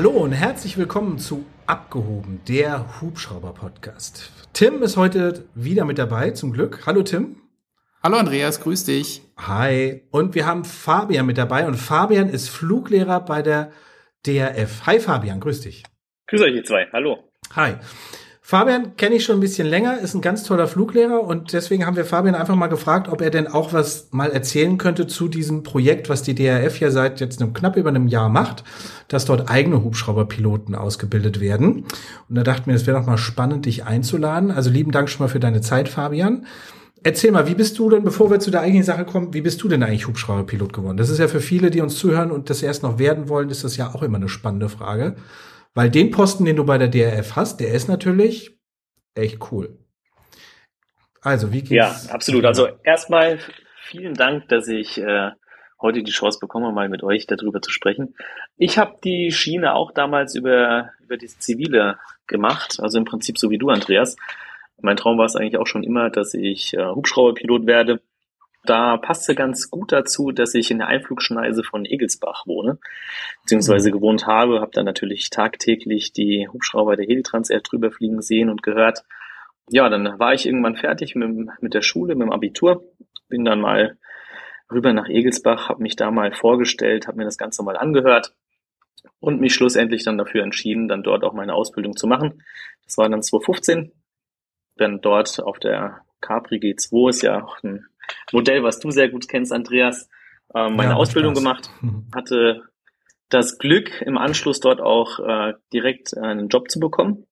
Hallo und herzlich willkommen zu Abgehoben, der Hubschrauber-Podcast. Tim ist heute wieder mit dabei, zum Glück. Hallo Tim. Hallo Andreas, grüß dich. Hi. Und wir haben Fabian mit dabei und Fabian ist Fluglehrer bei der DRF. Hi Fabian, grüß dich. Grüß euch ihr zwei, hallo. Hi. Fabian kenne ich schon ein bisschen länger, ist ein ganz toller Fluglehrer und deswegen haben wir Fabian einfach mal gefragt, ob er denn auch was mal erzählen könnte zu diesem Projekt, was die DRF ja seit jetzt einem, knapp über einem Jahr macht, dass dort eigene Hubschrauberpiloten ausgebildet werden. Und da dachten wir, es wäre doch mal spannend, dich einzuladen. Also lieben Dank schon mal für deine Zeit, Fabian. Erzähl mal, wie bist du denn, bevor wir zu der eigentlichen Sache kommen, wie bist du denn eigentlich Hubschrauberpilot geworden? Das ist ja für viele, die uns zuhören und das erst noch werden wollen, ist das ja auch immer eine spannende Frage. Weil den Posten, den du bei der DRF hast, der ist natürlich echt cool. Also, wie geht's? Ja, absolut. Also erstmal vielen Dank, dass ich äh, heute die Chance bekomme, mal mit euch darüber zu sprechen. Ich habe die Schiene auch damals über, über das Zivile gemacht, also im Prinzip so wie du, Andreas. Mein Traum war es eigentlich auch schon immer, dass ich äh, Hubschrauberpilot werde. Da passte ganz gut dazu, dass ich in der Einflugschneise von Egelsbach wohne, beziehungsweise mhm. gewohnt habe, habe dann natürlich tagtäglich die Hubschrauber der Helitrans Air drüber fliegen sehen und gehört. Ja, dann war ich irgendwann fertig mit, mit der Schule, mit dem Abitur, bin dann mal rüber nach Egelsbach, habe mich da mal vorgestellt, habe mir das Ganze mal angehört und mich schlussendlich dann dafür entschieden, dann dort auch meine Ausbildung zu machen. Das war dann 2015, dann dort auf der Capri G2 ist ja auch ein Modell, was du sehr gut kennst, Andreas, äh, meine ja, Ausbildung gemacht, hatte das Glück, im Anschluss dort auch äh, direkt einen Job zu bekommen.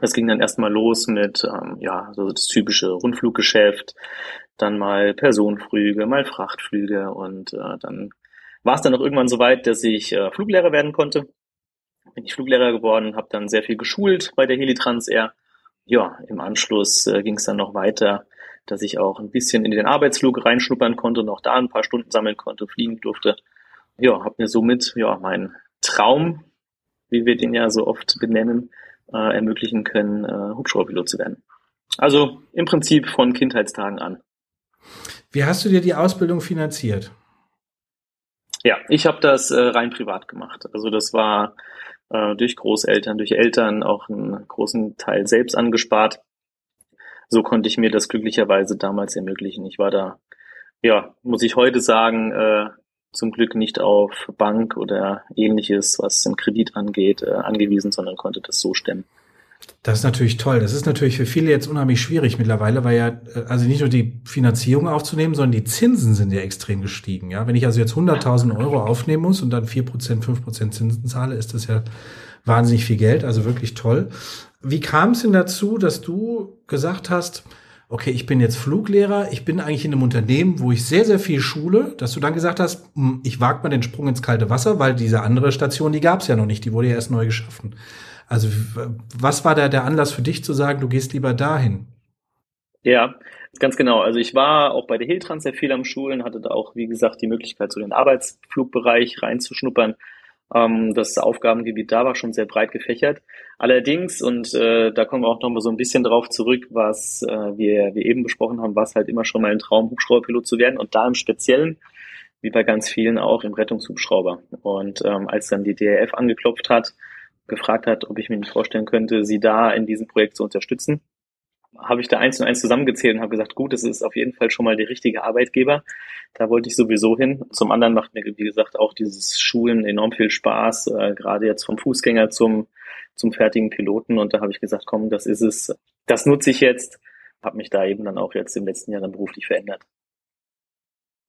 Das ging dann erstmal los mit ähm, ja so das typische Rundfluggeschäft, dann mal Personenflüge, mal Frachtflüge und äh, dann war es dann auch irgendwann so weit, dass ich äh, Fluglehrer werden konnte. Bin ich Fluglehrer geworden, habe dann sehr viel geschult bei der Helitrans Air. Ja, im Anschluss äh, ging es dann noch weiter dass ich auch ein bisschen in den Arbeitsflug reinschnuppern konnte und auch da ein paar Stunden sammeln konnte, fliegen durfte. Ja, habe mir somit ja meinen Traum, wie wir den ja so oft benennen, äh, ermöglichen können, äh, Hubschrauberpilot zu werden. Also im Prinzip von Kindheitstagen an. Wie hast du dir die Ausbildung finanziert? Ja, ich habe das äh, rein privat gemacht. Also das war äh, durch Großeltern, durch Eltern auch einen großen Teil selbst angespart so konnte ich mir das glücklicherweise damals ermöglichen. Ich war da, ja, muss ich heute sagen, äh, zum Glück nicht auf Bank oder ähnliches, was den Kredit angeht, äh, angewiesen, sondern konnte das so stemmen. Das ist natürlich toll. Das ist natürlich für viele jetzt unheimlich schwierig mittlerweile, weil ja, äh, also nicht nur die Finanzierung aufzunehmen, sondern die Zinsen sind ja extrem gestiegen. Ja, wenn ich also jetzt 100.000 Euro aufnehmen muss und dann 4%, 5% Zinsen zahle, ist das ja wahnsinnig viel Geld. Also wirklich toll. Wie kam es denn dazu, dass du gesagt hast, okay, ich bin jetzt Fluglehrer, ich bin eigentlich in einem Unternehmen, wo ich sehr, sehr viel schule, dass du dann gesagt hast, hm, ich wage mal den Sprung ins kalte Wasser, weil diese andere Station, die gab es ja noch nicht, die wurde ja erst neu geschaffen. Also was war da der Anlass für dich zu sagen, du gehst lieber dahin? Ja, ganz genau. Also ich war auch bei der Hiltrans sehr viel am Schulen, hatte da auch, wie gesagt, die Möglichkeit, so den Arbeitsflugbereich reinzuschnuppern das Aufgabengebiet da war schon sehr breit gefächert. Allerdings, und äh, da kommen wir auch noch mal so ein bisschen drauf zurück, was äh, wir, wir eben besprochen haben, war es halt immer schon mal ein Traum, Hubschrauberpilot zu werden und da im Speziellen, wie bei ganz vielen auch, im Rettungshubschrauber. Und ähm, als dann die DRF angeklopft hat, gefragt hat, ob ich mir nicht vorstellen könnte, sie da in diesem Projekt zu unterstützen, habe ich da eins und eins zusammengezählt und habe gesagt, gut, das ist auf jeden Fall schon mal der richtige Arbeitgeber. Da wollte ich sowieso hin. Zum anderen macht mir, wie gesagt, auch dieses Schulen enorm viel Spaß, äh, gerade jetzt vom Fußgänger zum, zum fertigen Piloten. Und da habe ich gesagt, komm, das ist es, das nutze ich jetzt. Habe mich da eben dann auch jetzt im letzten Jahr dann beruflich verändert.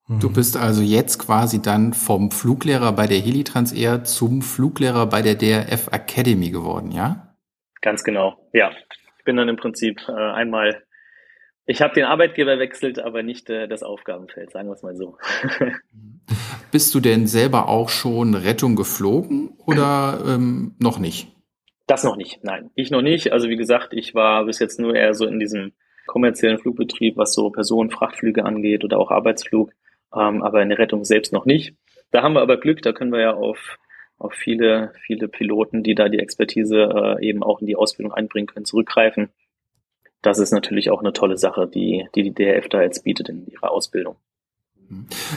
Du bist also jetzt quasi dann vom Fluglehrer bei der Helitrans Air zum Fluglehrer bei der DRF Academy geworden, ja? Ganz genau, ja. Ich bin dann im Prinzip äh, einmal, ich habe den Arbeitgeber wechselt, aber nicht äh, das Aufgabenfeld, sagen wir es mal so. Bist du denn selber auch schon Rettung geflogen oder ähm, noch nicht? Das noch nicht, nein. Ich noch nicht. Also wie gesagt, ich war bis jetzt nur eher so in diesem kommerziellen Flugbetrieb, was so Personen-Frachtflüge angeht oder auch Arbeitsflug, ähm, aber in der Rettung selbst noch nicht. Da haben wir aber Glück, da können wir ja auf auf viele, viele Piloten, die da die Expertise äh, eben auch in die Ausbildung einbringen können, zurückgreifen. Das ist natürlich auch eine tolle Sache, die die, die DRF da jetzt bietet in ihrer Ausbildung.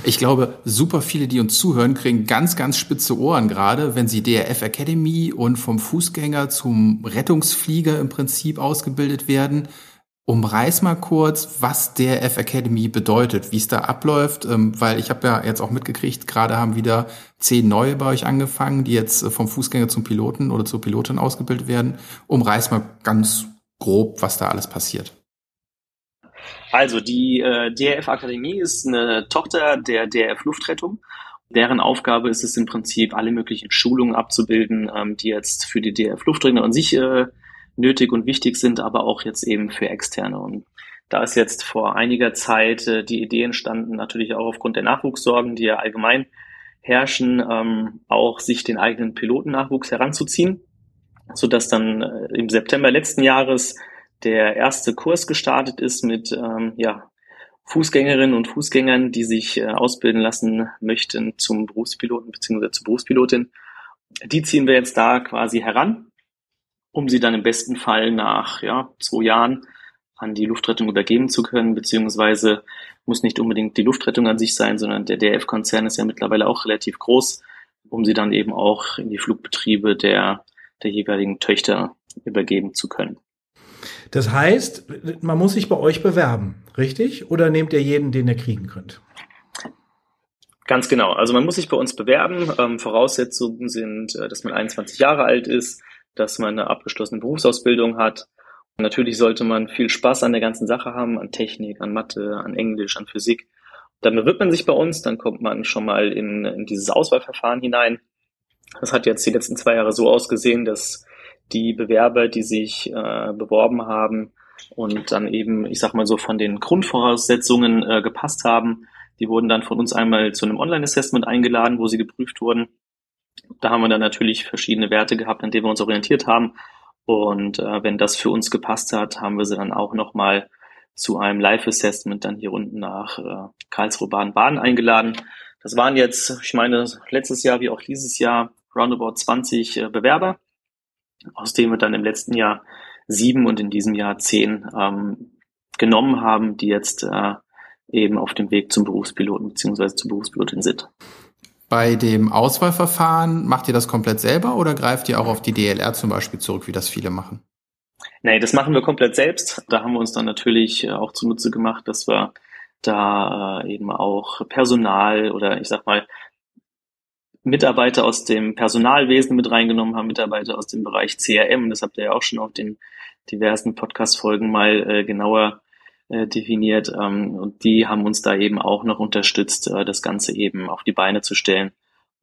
Ich glaube, super viele, die uns zuhören, kriegen ganz, ganz spitze Ohren gerade, wenn sie DRF Academy und vom Fußgänger zum Rettungsflieger im Prinzip ausgebildet werden. Umreiß mal kurz, was DRF Academy bedeutet, wie es da abläuft, ähm, weil ich habe ja jetzt auch mitgekriegt, gerade haben wieder zehn neue bei euch angefangen, die jetzt äh, vom Fußgänger zum Piloten oder zur Pilotin ausgebildet werden. Umreiß mal ganz grob, was da alles passiert. Also die äh, DRF Akademie ist eine Tochter der DRF Luftrettung. Deren Aufgabe ist es im Prinzip, alle möglichen Schulungen abzubilden, ähm, die jetzt für die DRF Luftrettung an sich äh, nötig und wichtig sind, aber auch jetzt eben für Externe. Und da ist jetzt vor einiger Zeit äh, die Idee entstanden, natürlich auch aufgrund der Nachwuchssorgen, die ja allgemein herrschen, ähm, auch sich den eigenen Pilotennachwuchs heranzuziehen, so dass dann äh, im September letzten Jahres der erste Kurs gestartet ist mit ähm, ja, Fußgängerinnen und Fußgängern, die sich äh, ausbilden lassen möchten zum Berufspiloten bzw. zur Berufspilotin. Die ziehen wir jetzt da quasi heran, um sie dann im besten Fall nach ja, zwei Jahren an die Luftrettung übergeben zu können, beziehungsweise muss nicht unbedingt die Luftrettung an sich sein, sondern der DRF-Konzern ist ja mittlerweile auch relativ groß, um sie dann eben auch in die Flugbetriebe der, der jeweiligen Töchter übergeben zu können. Das heißt, man muss sich bei euch bewerben, richtig? Oder nehmt ihr jeden, den ihr kriegen könnt? Ganz genau. Also man muss sich bei uns bewerben. Ähm, Voraussetzungen sind, äh, dass man 21 Jahre alt ist, dass man eine abgeschlossene Berufsausbildung hat. Und natürlich sollte man viel Spaß an der ganzen Sache haben, an Technik, an Mathe, an Englisch, an Physik. Dann bewirbt man sich bei uns, dann kommt man schon mal in, in dieses Auswahlverfahren hinein. Das hat jetzt die letzten zwei Jahre so ausgesehen, dass die Bewerber, die sich äh, beworben haben und dann eben, ich sag mal so, von den Grundvoraussetzungen äh, gepasst haben, die wurden dann von uns einmal zu einem Online-Assessment eingeladen, wo sie geprüft wurden. Da haben wir dann natürlich verschiedene Werte gehabt, an denen wir uns orientiert haben. Und äh, wenn das für uns gepasst hat, haben wir sie dann auch nochmal zu einem Live-Assessment dann hier unten nach äh, Karlsruhe Baden-Baden eingeladen. Das waren jetzt, ich meine, letztes Jahr wie auch dieses Jahr roundabout 20 äh, Bewerber aus dem wir dann im letzten Jahr sieben und in diesem Jahr zehn ähm, genommen haben, die jetzt äh, eben auf dem Weg zum Berufspiloten bzw. zur Berufspilotin sind. Bei dem Auswahlverfahren macht ihr das komplett selber oder greift ihr auch auf die DLR zum Beispiel zurück, wie das viele machen? Nee, das machen wir komplett selbst. Da haben wir uns dann natürlich äh, auch zunutze gemacht, dass wir da äh, eben auch Personal oder ich sag mal Mitarbeiter aus dem Personalwesen mit reingenommen haben, Mitarbeiter aus dem Bereich CRM. Das habt ihr ja auch schon auf den diversen Podcast-Folgen mal äh, genauer äh, definiert. Ähm, und die haben uns da eben auch noch unterstützt, äh, das Ganze eben auf die Beine zu stellen,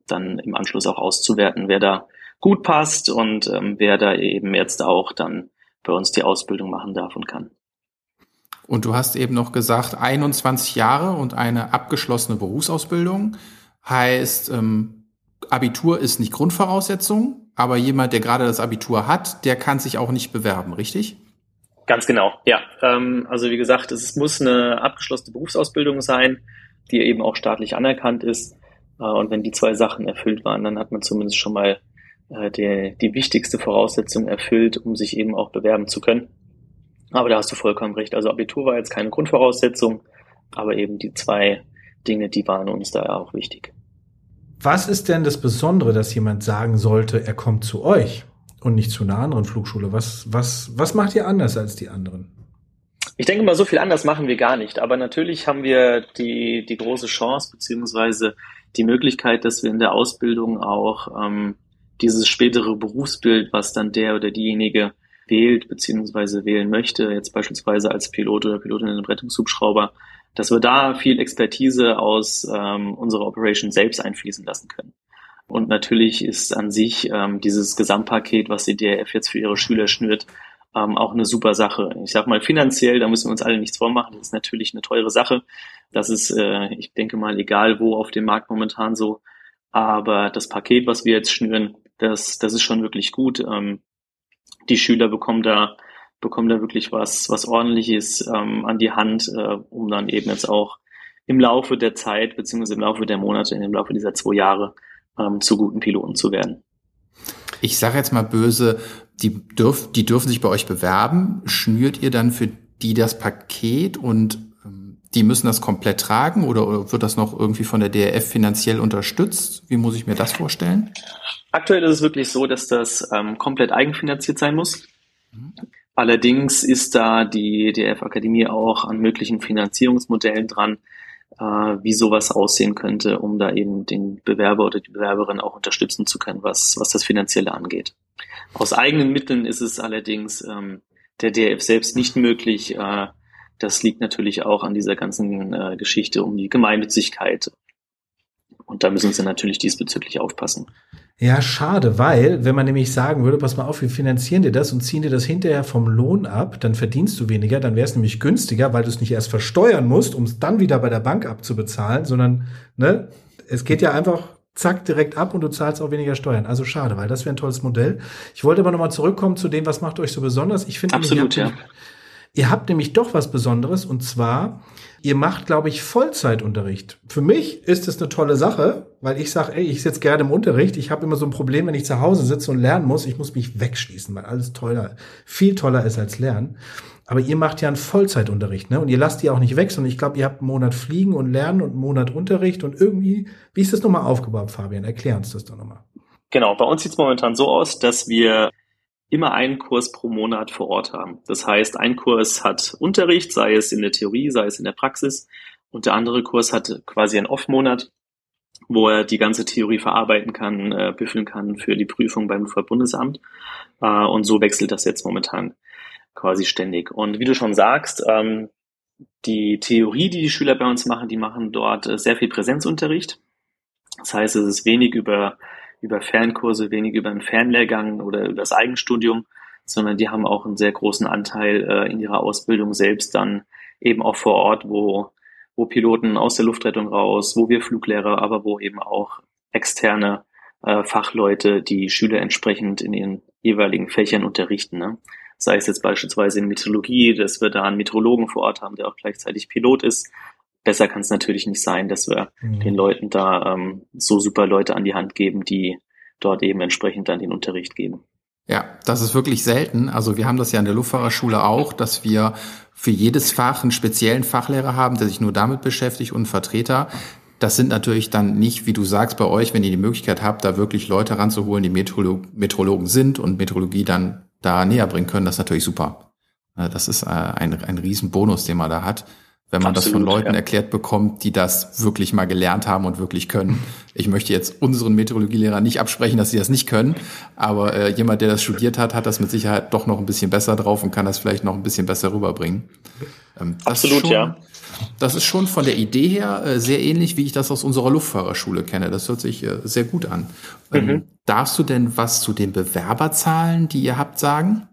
dann im Anschluss auch auszuwerten, wer da gut passt und ähm, wer da eben jetzt auch dann bei uns die Ausbildung machen darf und kann. Und du hast eben noch gesagt, 21 Jahre und eine abgeschlossene Berufsausbildung heißt, ähm, Abitur ist nicht Grundvoraussetzung, aber jemand, der gerade das Abitur hat, der kann sich auch nicht bewerben, richtig? Ganz genau, ja. Ähm, also wie gesagt, es muss eine abgeschlossene Berufsausbildung sein, die eben auch staatlich anerkannt ist. Äh, und wenn die zwei Sachen erfüllt waren, dann hat man zumindest schon mal äh, die, die wichtigste Voraussetzung erfüllt, um sich eben auch bewerben zu können. Aber da hast du vollkommen recht. Also Abitur war jetzt keine Grundvoraussetzung, aber eben die zwei Dinge, die waren uns da auch wichtig. Was ist denn das Besondere, dass jemand sagen sollte, er kommt zu euch und nicht zu einer anderen Flugschule? Was, was, was macht ihr anders als die anderen? Ich denke mal, so viel anders machen wir gar nicht. Aber natürlich haben wir die, die große Chance beziehungsweise die Möglichkeit, dass wir in der Ausbildung auch ähm, dieses spätere Berufsbild, was dann der oder diejenige wählt beziehungsweise wählen möchte, jetzt beispielsweise als Pilot oder Pilotin in einem Rettungshubschrauber, dass wir da viel Expertise aus ähm, unserer Operation selbst einfließen lassen können. Und natürlich ist an sich ähm, dieses Gesamtpaket, was die DRF jetzt für ihre Schüler schnürt, ähm, auch eine super Sache. Ich sag mal, finanziell, da müssen wir uns alle nichts vormachen, das ist natürlich eine teure Sache. Das ist, äh, ich denke mal, egal wo auf dem Markt momentan so. Aber das Paket, was wir jetzt schnüren, das, das ist schon wirklich gut. Ähm, die Schüler bekommen da bekommen da wirklich was, was ordentliches ähm, an die Hand, äh, um dann eben jetzt auch im Laufe der Zeit, beziehungsweise im Laufe der Monate, im Laufe dieser zwei Jahre ähm, zu guten Piloten zu werden. Ich sage jetzt mal böse, die, dürf, die dürfen sich bei euch bewerben. Schnürt ihr dann für die das Paket und ähm, die müssen das komplett tragen oder, oder wird das noch irgendwie von der DRF finanziell unterstützt? Wie muss ich mir das vorstellen? Aktuell ist es wirklich so, dass das ähm, komplett eigenfinanziert sein muss. Mhm. Allerdings ist da die DRF-Akademie auch an möglichen Finanzierungsmodellen dran, äh, wie sowas aussehen könnte, um da eben den Bewerber oder die Bewerberin auch unterstützen zu können, was, was das Finanzielle angeht. Aus eigenen Mitteln ist es allerdings ähm, der DRF selbst nicht möglich. Äh, das liegt natürlich auch an dieser ganzen äh, Geschichte um die Gemeinnützigkeit. Und da müssen sie natürlich diesbezüglich aufpassen. Ja, schade, weil, wenn man nämlich sagen würde, pass mal auf, wir finanzieren dir das und ziehen dir das hinterher vom Lohn ab, dann verdienst du weniger, dann wäre es nämlich günstiger, weil du es nicht erst versteuern musst, um es dann wieder bei der Bank abzubezahlen, sondern, ne, es geht ja einfach zack, direkt ab und du zahlst auch weniger Steuern. Also schade, weil das wäre ein tolles Modell. Ich wollte aber nochmal zurückkommen zu dem, was macht euch so besonders. Ich finde, Absolut, ja. Ihr habt nämlich doch was Besonderes und zwar, ihr macht, glaube ich, Vollzeitunterricht. Für mich ist es eine tolle Sache, weil ich sage, ey, ich sitze gerne im Unterricht. Ich habe immer so ein Problem, wenn ich zu Hause sitze und lernen muss. Ich muss mich wegschließen, weil alles toller, viel toller ist als Lernen. Aber ihr macht ja einen Vollzeitunterricht, ne? Und ihr lasst die auch nicht weg, sondern ich glaube, ihr habt einen Monat Fliegen und Lernen und einen Monat Unterricht und irgendwie, wie ist das nochmal aufgebaut, Fabian? Erklär uns das doch nochmal. Genau, bei uns sieht es momentan so aus, dass wir immer einen Kurs pro Monat vor Ort haben. Das heißt, ein Kurs hat Unterricht, sei es in der Theorie, sei es in der Praxis, und der andere Kurs hat quasi einen Off-Monat, wo er die ganze Theorie verarbeiten kann, äh, büffeln kann für die Prüfung beim Luftfahrtbundesamt. Äh, und so wechselt das jetzt momentan quasi ständig. Und wie du schon sagst, ähm, die Theorie, die die Schüler bei uns machen, die machen dort äh, sehr viel Präsenzunterricht. Das heißt, es ist wenig über über Fernkurse, wenig über einen Fernlehrgang oder über das Eigenstudium, sondern die haben auch einen sehr großen Anteil äh, in ihrer Ausbildung selbst dann eben auch vor Ort, wo, wo Piloten aus der Luftrettung raus, wo wir Fluglehrer, aber wo eben auch externe äh, Fachleute die Schüler entsprechend in ihren jeweiligen Fächern unterrichten. Ne? Sei es jetzt beispielsweise in Meteorologie, dass wir da einen Meteorologen vor Ort haben, der auch gleichzeitig Pilot ist, besser kann es natürlich nicht sein, dass wir mhm. den Leuten da ähm, so super Leute an die Hand geben, die dort eben entsprechend dann den Unterricht geben. Ja, das ist wirklich selten. Also wir haben das ja in der Luftfahrerschule auch, dass wir für jedes Fach einen speziellen Fachlehrer haben, der sich nur damit beschäftigt und Vertreter. Das sind natürlich dann nicht, wie du sagst, bei euch, wenn ihr die Möglichkeit habt, da wirklich Leute ranzuholen, die Meteorolog Meteorologen sind und Meteorologie dann da näher bringen können, das ist natürlich super. Das ist äh, ein, ein Riesenbonus, den man da hat wenn man Absolut, das von Leuten ja. erklärt bekommt, die das wirklich mal gelernt haben und wirklich können. Ich möchte jetzt unseren Meteorologielehrer nicht absprechen, dass sie das nicht können, aber äh, jemand, der das studiert hat, hat das mit Sicherheit doch noch ein bisschen besser drauf und kann das vielleicht noch ein bisschen besser rüberbringen. Ähm, Absolut, schon, ja. Das ist schon von der Idee her äh, sehr ähnlich, wie ich das aus unserer Luftfahrerschule kenne. Das hört sich äh, sehr gut an. Ähm, mhm. Darfst du denn was zu den Bewerberzahlen, die ihr habt, sagen?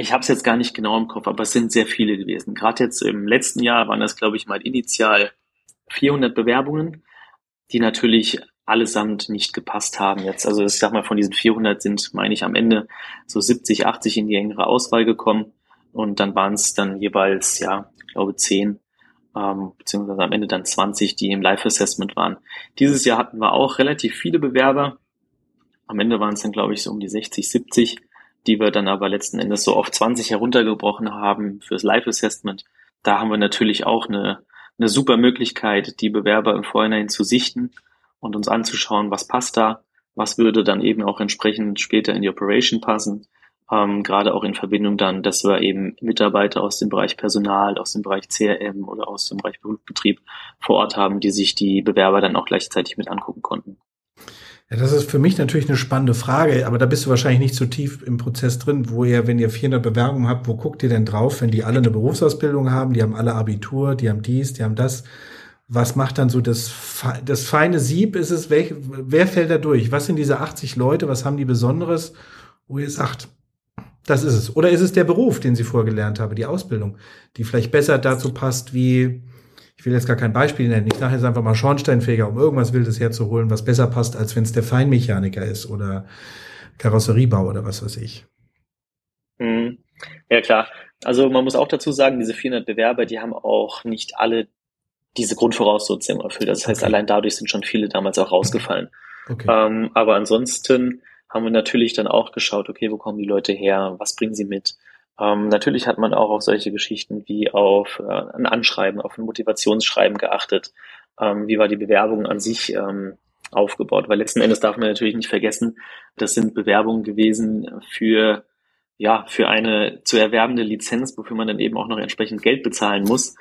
Ich habe es jetzt gar nicht genau im Kopf, aber es sind sehr viele gewesen. Gerade jetzt im letzten Jahr waren das, glaube ich, mal initial 400 Bewerbungen, die natürlich allesamt nicht gepasst haben jetzt. Also ich sag mal, von diesen 400 sind, meine ich, am Ende so 70, 80 in die engere Auswahl gekommen. Und dann waren es dann jeweils, ja, ich glaube 10, ähm, beziehungsweise am Ende dann 20, die im Live-Assessment waren. Dieses Jahr hatten wir auch relativ viele Bewerber. Am Ende waren es dann, glaube ich, so um die 60, 70 die wir dann aber letzten Endes so auf 20 heruntergebrochen haben fürs Live-Assessment. Da haben wir natürlich auch eine, eine super Möglichkeit, die Bewerber im Vorhinein zu sichten und uns anzuschauen, was passt da, was würde dann eben auch entsprechend später in die Operation passen. Ähm, gerade auch in Verbindung dann, dass wir eben Mitarbeiter aus dem Bereich Personal, aus dem Bereich CRM oder aus dem Bereich Betrieb vor Ort haben, die sich die Bewerber dann auch gleichzeitig mit angucken konnten. Ja, das ist für mich natürlich eine spannende Frage, aber da bist du wahrscheinlich nicht so tief im Prozess drin, wo ihr, wenn ihr 400 Bewerbungen habt, wo guckt ihr denn drauf, wenn die alle eine Berufsausbildung haben, die haben alle Abitur, die haben dies, die haben das. Was macht dann so das, das feine Sieb? Ist es, welch, wer fällt da durch? Was sind diese 80 Leute? Was haben die Besonderes, wo ihr sagt, das ist es? Oder ist es der Beruf, den sie vorgelernt haben, die Ausbildung, die vielleicht besser dazu passt, wie, ich will jetzt gar kein Beispiel nennen, ich sage jetzt einfach mal Schornsteinfeger, um irgendwas Wildes herzuholen, was besser passt, als wenn es der Feinmechaniker ist oder Karosseriebau oder was weiß ich. Mhm. Ja, klar. Also man muss auch dazu sagen, diese 400 Bewerber, die haben auch nicht alle diese Grundvoraussetzungen erfüllt. Das heißt, okay. allein dadurch sind schon viele damals auch rausgefallen. Okay. Ähm, aber ansonsten haben wir natürlich dann auch geschaut, okay, wo kommen die Leute her, was bringen sie mit, Ähm, natürlich hat man auch auf solche Geschichten wie auf äh, ein Anschreiben, auf ein Motivationsschreiben geachtet. Ähm, wie war die Bewerbung an sich ähm, aufgebaut? Weil letzten Endes darf man natürlich nicht vergessen, das sind Bewerbungen gewesen für ja, für eine zu erwerbende Lizenz, wofür man dann eben auch noch entsprechend Geld bezahlen muss.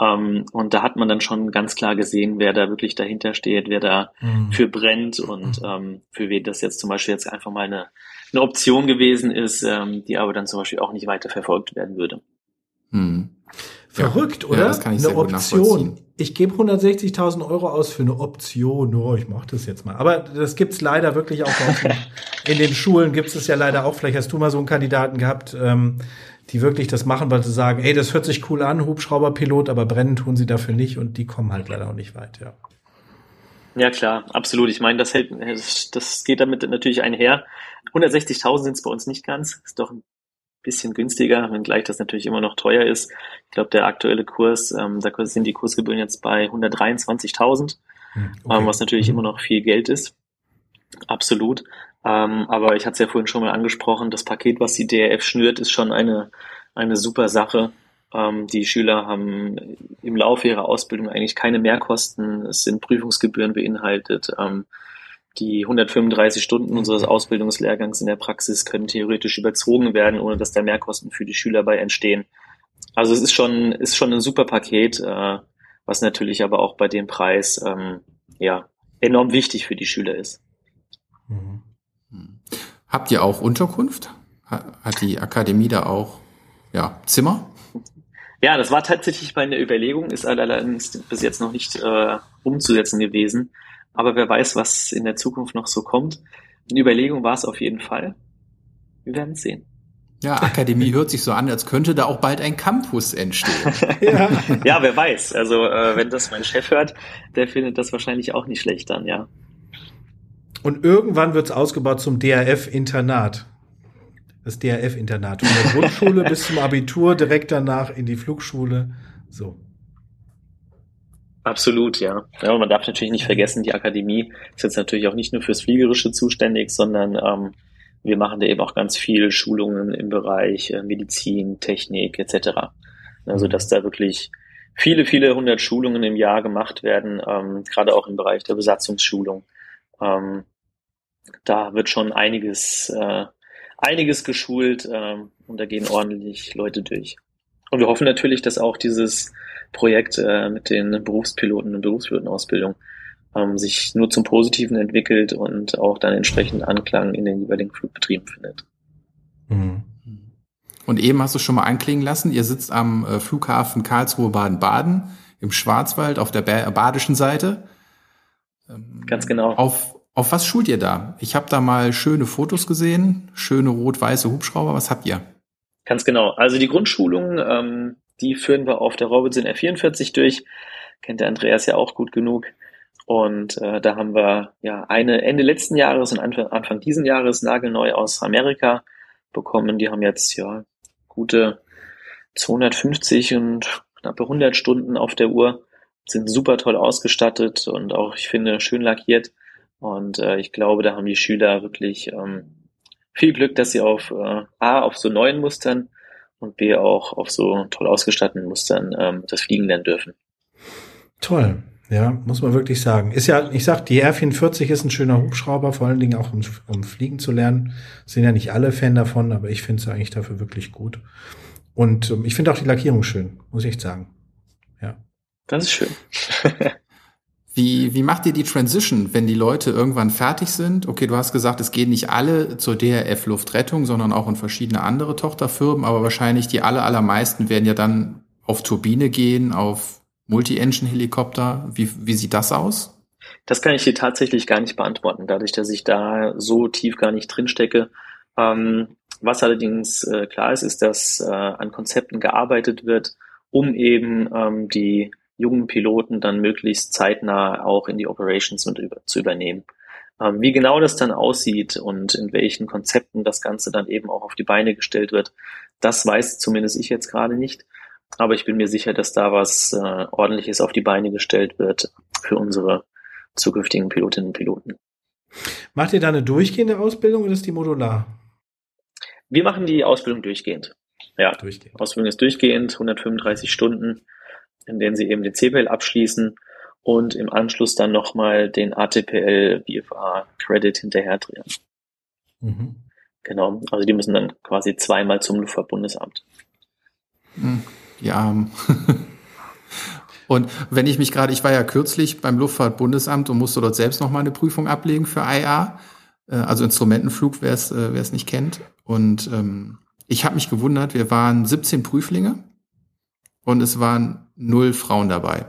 Ähm, und da hat man dann schon ganz klar gesehen, wer da wirklich dahinter steht, wer da mhm. für brennt und mhm. ähm, für wen das jetzt zum Beispiel jetzt einfach mal eine, eine Option gewesen ist, ähm, die aber dann zum Beispiel auch nicht weiter verfolgt werden würde. Mhm. Verrückt, ja, oder? Ja, das kann ich eine Option. Ich gebe 160.000 Euro aus für eine Option. Oh, ich mache das jetzt mal. Aber das gibt's leider wirklich auch in den Schulen gibt es ja leider auch. Vielleicht hast du mal so einen Kandidaten gehabt, ähm, die wirklich das machen, weil sie sagen, ey, das hört sich cool an, Hubschrauberpilot, aber brennen tun sie dafür nicht und die kommen halt leider auch nicht weit, ja. Ja, klar, absolut. Ich meine, das hält, das geht damit natürlich einher. 160.000 sind es bei uns nicht ganz. Ist doch ein bisschen günstiger, wenngleich das natürlich immer noch teuer ist. Ich glaube, der aktuelle Kurs, ähm, da sind die Kursgebühren jetzt bei 123.000, hm, okay. ähm, was natürlich mhm. immer noch viel Geld ist. Absolut. Ähm, aber ich hatte es ja vorhin schon mal angesprochen, das Paket, was die DRF schnürt, ist schon eine, eine super Sache. Ähm, die Schüler haben im Laufe ihrer Ausbildung eigentlich keine Mehrkosten. Es sind Prüfungsgebühren beinhaltet. Die 135 Stunden unseres Ausbildungslehrgangs in der Praxis können theoretisch überzogen werden, ohne dass da Mehrkosten für die Schüler bei entstehen. Also es ist schon, ist schon ein super Paket, äh, was natürlich aber auch bei dem Preis ähm, ja enorm wichtig für die Schüler ist. Mhm. Habt ihr auch Unterkunft? Hat die Akademie da auch ja, Zimmer? Ja, das war tatsächlich meine Überlegung, ist allerdings bis jetzt noch nicht äh, umzusetzen gewesen. Aber wer weiß, was in der Zukunft noch so kommt. Eine Überlegung war es auf jeden Fall. Wir werden es sehen. Ja, Akademie hört sich so an, als könnte da auch bald ein Campus entstehen. ja. ja, wer weiß. Also äh, wenn das mein Chef hört, der findet das wahrscheinlich auch nicht schlecht dann, ja. Und irgendwann wird es ausgebaut zum DRF-Internat. Das DRF-Internat. Von der Grundschule bis zum Abitur, direkt danach in die Flugschule. So. Absolut, ja. Ja, und man darf natürlich nicht vergessen, die Akademie ist jetzt natürlich auch nicht nur fürs Fliegerische zuständig, sondern ähm, wir machen da eben auch ganz viel Schulungen im Bereich äh, Medizin, Technik etc. Also dass da wirklich viele, viele hundert Schulungen im Jahr gemacht werden, ähm, gerade auch im Bereich der Besatzungsschulung. Ähm, da wird schon einiges, äh, einiges geschult äh, und da gehen ordentlich Leute durch. Und wir hoffen natürlich, dass auch dieses Projekt äh, mit den Berufspiloten und Berufspilotenausbildung ähm, sich nur zum Positiven entwickelt und auch dann entsprechend Anklang in den jeweiligen Flugbetrieben findet. Mhm. Und eben hast du schon mal anklingen lassen, ihr sitzt am äh, Flughafen Karlsruhe Baden-Baden im Schwarzwald auf der badischen Seite. Ähm, Ganz genau. Auf, auf was schult ihr da? Ich habe da mal schöne Fotos gesehen, schöne rot-weiße Hubschrauber. Was habt ihr? Ganz genau. Also die Grundschulung ähm, die führen wir auf der Robinson R44 durch. Kennt der Andreas ja auch gut genug. Und äh, da haben wir ja eine Ende letzten Jahres und Anfang, Anfang diesen Jahres nagelneu aus Amerika bekommen. Die haben jetzt ja gute 250 und knappe 100 Stunden auf der Uhr, sind super toll ausgestattet und auch, ich finde, schön lackiert. Und äh, ich glaube, da haben die Schüler wirklich ähm, viel Glück, dass sie auf äh, A, auf so neuen Mustern und B auch auf so toll ausgestatteten Mustern ähm, das Fliegen lernen dürfen. Toll. Ja, muss man wirklich sagen. Ist ja, ich sag, die R44 ist ein schöner Hubschrauber, vor allen Dingen auch um, um Fliegen zu lernen. Sind ja nicht alle Fan davon, aber ich finde es eigentlich dafür wirklich gut. Und ähm, ich finde auch die Lackierung schön, muss ich sagen. Ja. Das ist schön. Wie, wie macht ihr die Transition, wenn die Leute irgendwann fertig sind? Okay, du hast gesagt, es gehen nicht alle zur DRF Luftrettung, sondern auch in verschiedene andere Tochterfirmen, aber wahrscheinlich die aller, allermeisten werden ja dann auf Turbine gehen, auf Multi-Engine-Helikopter. Wie, wie sieht das aus? Das kann ich dir tatsächlich gar nicht beantworten, dadurch, dass ich da so tief gar nicht drinstecke. Ähm, was allerdings äh, klar ist, ist, dass äh, an Konzepten gearbeitet wird, um eben ähm, die jungen Piloten dann möglichst zeitnah auch in die Operations mit über, zu übernehmen. Ähm, wie genau das dann aussieht und in welchen Konzepten das Ganze dann eben auch auf die Beine gestellt wird, das weiß zumindest ich jetzt gerade nicht. Aber ich bin mir sicher, dass da was äh, ordentliches auf die Beine gestellt wird für unsere zukünftigen Pilotinnen und Piloten. Macht ihr da eine durchgehende Ausbildung oder ist die modular? Wir machen die Ausbildung durchgehend. Ja, durchgehend. Ausbildung ist durchgehend, 135 Stunden, in denen sie eben den CPL abschließen und im Anschluss dann nochmal den ATPL BFA Credit hinterherdrehen. Mhm. Genau, also die müssen dann quasi zweimal zum Luftfahrtbundesamt. Hm, ja. und wenn ich mich gerade, ich war ja kürzlich beim Luftfahrtbundesamt und musste dort selbst nochmal eine Prüfung ablegen für IA, äh, also Instrumentenflug, wer es äh, wer es nicht kennt. Und ähm, ich habe mich gewundert, wir waren 17 Prüflinge und es waren null Frauen dabei,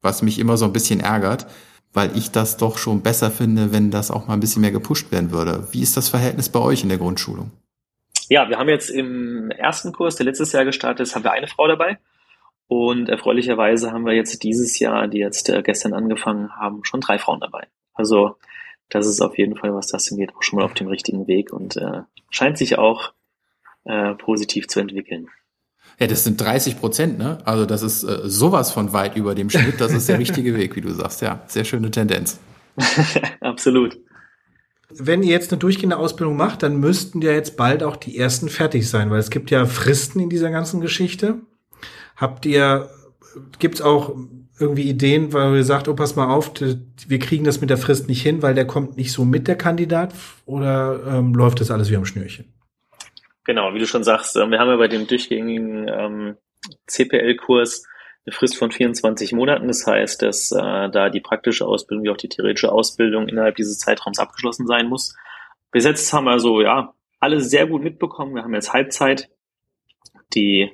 was mich immer so ein bisschen ärgert weil ich das doch schon besser finde, wenn das auch mal ein bisschen mehr gepusht werden würde. Wie ist das Verhältnis bei euch in der Grundschulung? Ja, wir haben jetzt im ersten Kurs, der letztes Jahr gestartet ist, haben wir eine Frau dabei. Und erfreulicherweise haben wir jetzt dieses Jahr, die jetzt äh, gestern angefangen haben, schon drei Frauen dabei. Also das ist auf jeden Fall, was das angeht, auch schon mal auf dem richtigen Weg und äh, scheint sich auch äh, positiv zu entwickeln. Ja, das sind 30 Prozent, ne? Also das ist äh, sowas von weit über dem Schnitt. Das ist der richtige Weg, wie du sagst. Ja, sehr schöne Tendenz. Absolut. Wenn ihr jetzt eine durchgehende Ausbildung macht, dann müssten ja jetzt bald auch die ersten fertig sein, weil es gibt ja Fristen in dieser ganzen Geschichte. Habt ihr, gibt's auch irgendwie Ideen, weil ihr sagt, oh, pass mal auf, wir kriegen das mit der Frist nicht hin, weil der kommt nicht so mit, der Kandidat, oder ähm, läuft das alles wie am Schnürchen? Genau, wie du schon sagst, äh, wir haben ja bei dem durchgängigen ähm, CPL-Kurs eine Frist von 24 Monaten. Das heißt, dass äh, da die praktische Ausbildung wie auch die theoretische Ausbildung innerhalb dieses Zeitraums abgeschlossen sein muss. Bis jetzt haben wir so, ja, alle sehr gut mitbekommen. Wir haben jetzt Halbzeit. Die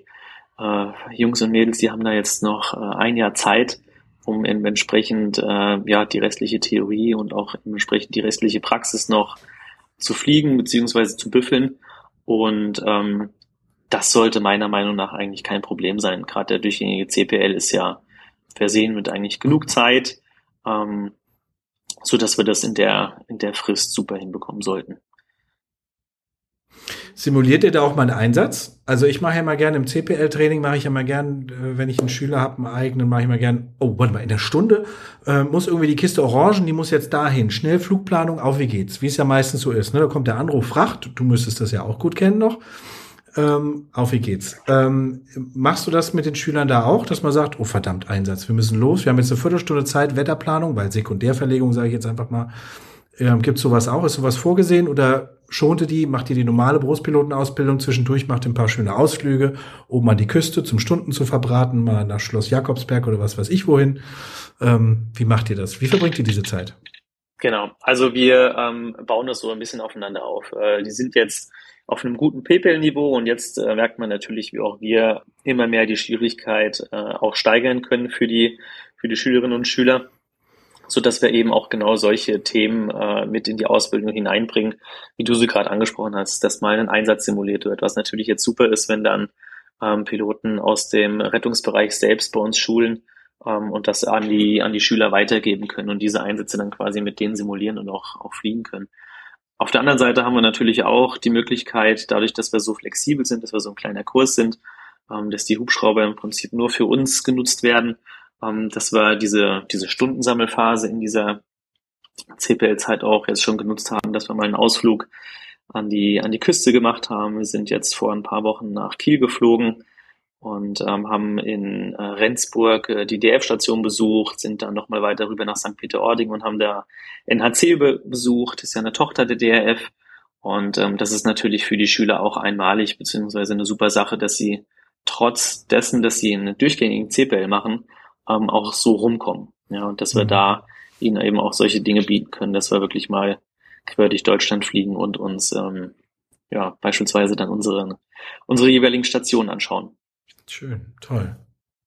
äh, Jungs und Mädels, die haben da jetzt noch äh, ein Jahr Zeit, um entsprechend äh, ja die restliche Theorie und auch entsprechend die restliche Praxis noch zu fliegen beziehungsweise zu büffeln. Und ähm, das sollte meiner Meinung nach eigentlich kein Problem sein. Gerade der durchgängige CPL ist ja versehen mit eigentlich genug Zeit, ähm, so dass wir das in der in der Frist super hinbekommen sollten. Simuliert ihr da auch mal einen Einsatz? Also ich mache ja mal gerne im CPL-Training, mache ich ja mal gern, äh, wenn ich einen Schüler habe, einen eigenen, mache ich mal gern, oh, warte mal, in der Stunde äh, muss irgendwie die Kiste Orangen, die muss jetzt dahin. Schnell Flugplanung, auf wie geht's? Wie es ja meistens so ist. Ne? Da kommt der Anruf, Fracht, du müsstest das ja auch gut kennen noch. Ähm, auf wie geht's? Ähm, machst du das mit den Schülern da auch, dass man sagt, oh verdammt, Einsatz, wir müssen los, wir haben jetzt eine Viertelstunde Zeit, Wetterplanung, weil Sekundärverlegung, sage ich jetzt einfach mal, ähm, Gibt sowas auch? Ist sowas vorgesehen oder schonte die, macht ihr die normale Berufspilotenausbildung zwischendurch, macht ein paar schöne Ausflüge, oben an die Küste zum Stunden zu verbraten, mal nach Schloss Jakobsberg oder was weiß ich wohin. Ähm, wie macht ihr das? Wie verbringt ihr diese Zeit? Genau, also wir ähm, bauen das so ein bisschen aufeinander auf. Äh, die sind jetzt auf einem guten PayPal-Niveau und jetzt äh, merkt man natürlich, wie auch wir immer mehr die Schwierigkeit äh, auch steigern können für die, für die Schülerinnen und Schüler so dass wir eben auch genau solche Themen äh, mit in die Ausbildung hineinbringen, wie du sie gerade angesprochen hast, dass mal ein Einsatz simuliert wird, was natürlich jetzt super ist, wenn dann ähm, Piloten aus dem Rettungsbereich selbst bei uns schulen ähm, und das an die an die Schüler weitergeben können und diese Einsätze dann quasi mit denen simulieren und auch auch fliegen können. Auf der anderen Seite haben wir natürlich auch die Möglichkeit, dadurch, dass wir so flexibel sind, dass wir so ein kleiner Kurs sind, ähm, dass die Hubschrauber im Prinzip nur für uns genutzt werden ähm, dass wir diese, diese Stundensammelphase in dieser CPL-Zeit auch jetzt schon genutzt haben, dass wir mal einen Ausflug an die, an die Küste gemacht haben. Wir sind jetzt vor ein paar Wochen nach Kiel geflogen und ähm, haben in äh, Rendsburg äh, die DF-Station besucht, sind dann nochmal weiter rüber nach St. Peter-Ording und haben da NHC be besucht, das ist ja eine Tochter der DRF. Und ähm, das ist natürlich für die Schüler auch einmalig, beziehungsweise eine super Sache, dass sie trotz dessen, dass sie einen durchgängigen CPL machen, ähm, auch so rumkommen. Ja, und dass wir mhm. da ihnen eben auch solche Dinge bieten können, dass wir wirklich mal quer durch Deutschland fliegen und uns ähm, ja beispielsweise dann unsere, unsere jeweiligen Stationen anschauen. Schön, toll.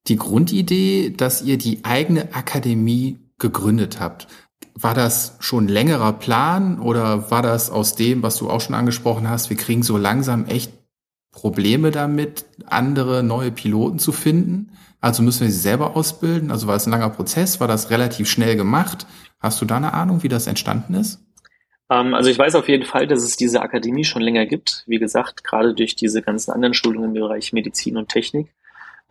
Die Grundidee, dass ihr die eigene Akademie gegründet habt, war das schon längerer Plan oder war das aus dem, was du auch schon angesprochen hast, wir kriegen so langsam echt Probleme damit, andere neue Piloten zu finden? Also müssen wir sie selber ausbilden? Also war es ein langer Prozess? War das relativ schnell gemacht? Hast du da eine Ahnung, wie das entstanden ist? Ähm, also ich weiß auf jeden Fall, dass es diese Akademie schon länger gibt. Wie gesagt, gerade durch diese ganzen anderen Schulungen im Bereich Medizin und Technik.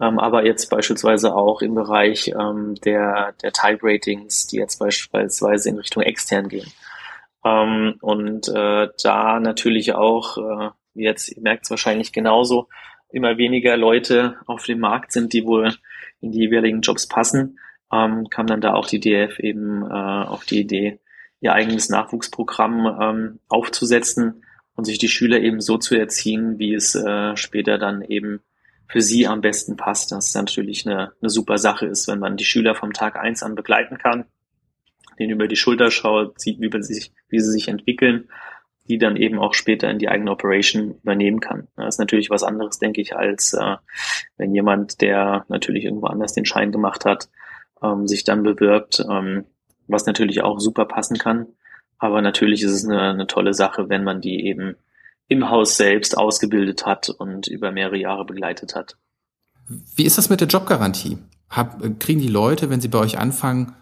Ähm, aber jetzt beispielsweise auch im Bereich ähm, der, der Type Ratings, die jetzt beispielsweise in Richtung extern gehen. und äh, da natürlich auch, äh, jetzt, ihr merkt es wahrscheinlich genauso, immer weniger Leute auf dem Markt sind, die wohl in die jeweiligen Jobs passen, ähm, kam dann da auch die DF eben äh, auf die Idee, ihr eigenes Nachwuchsprogramm ähm, aufzusetzen und sich die Schüler eben so zu erziehen, wie es äh, später dann eben für sie am besten passt. Das ist natürlich eine, eine super Sache ist, wenn man die Schüler vom Tag eins an begleiten kann, denen über die Schulter schaut, sieht, wie, sich, wie sie sich entwickeln, die dann eben auch später in die eigene Operation übernehmen kann. Das ist natürlich was anderes, denke ich, als äh, wenn jemand, der natürlich irgendwo anders den Schein gemacht hat, ähm, sich dann bewirbt, ähm, was natürlich auch super passen kann. Aber natürlich ist es eine, eine tolle Sache, wenn man die eben im Haus selbst ausgebildet hat und über mehrere Jahre begleitet hat. Wie ist das mit der Jobgarantie? Hab, kriegen die Leute, wenn sie bei euch anfangen,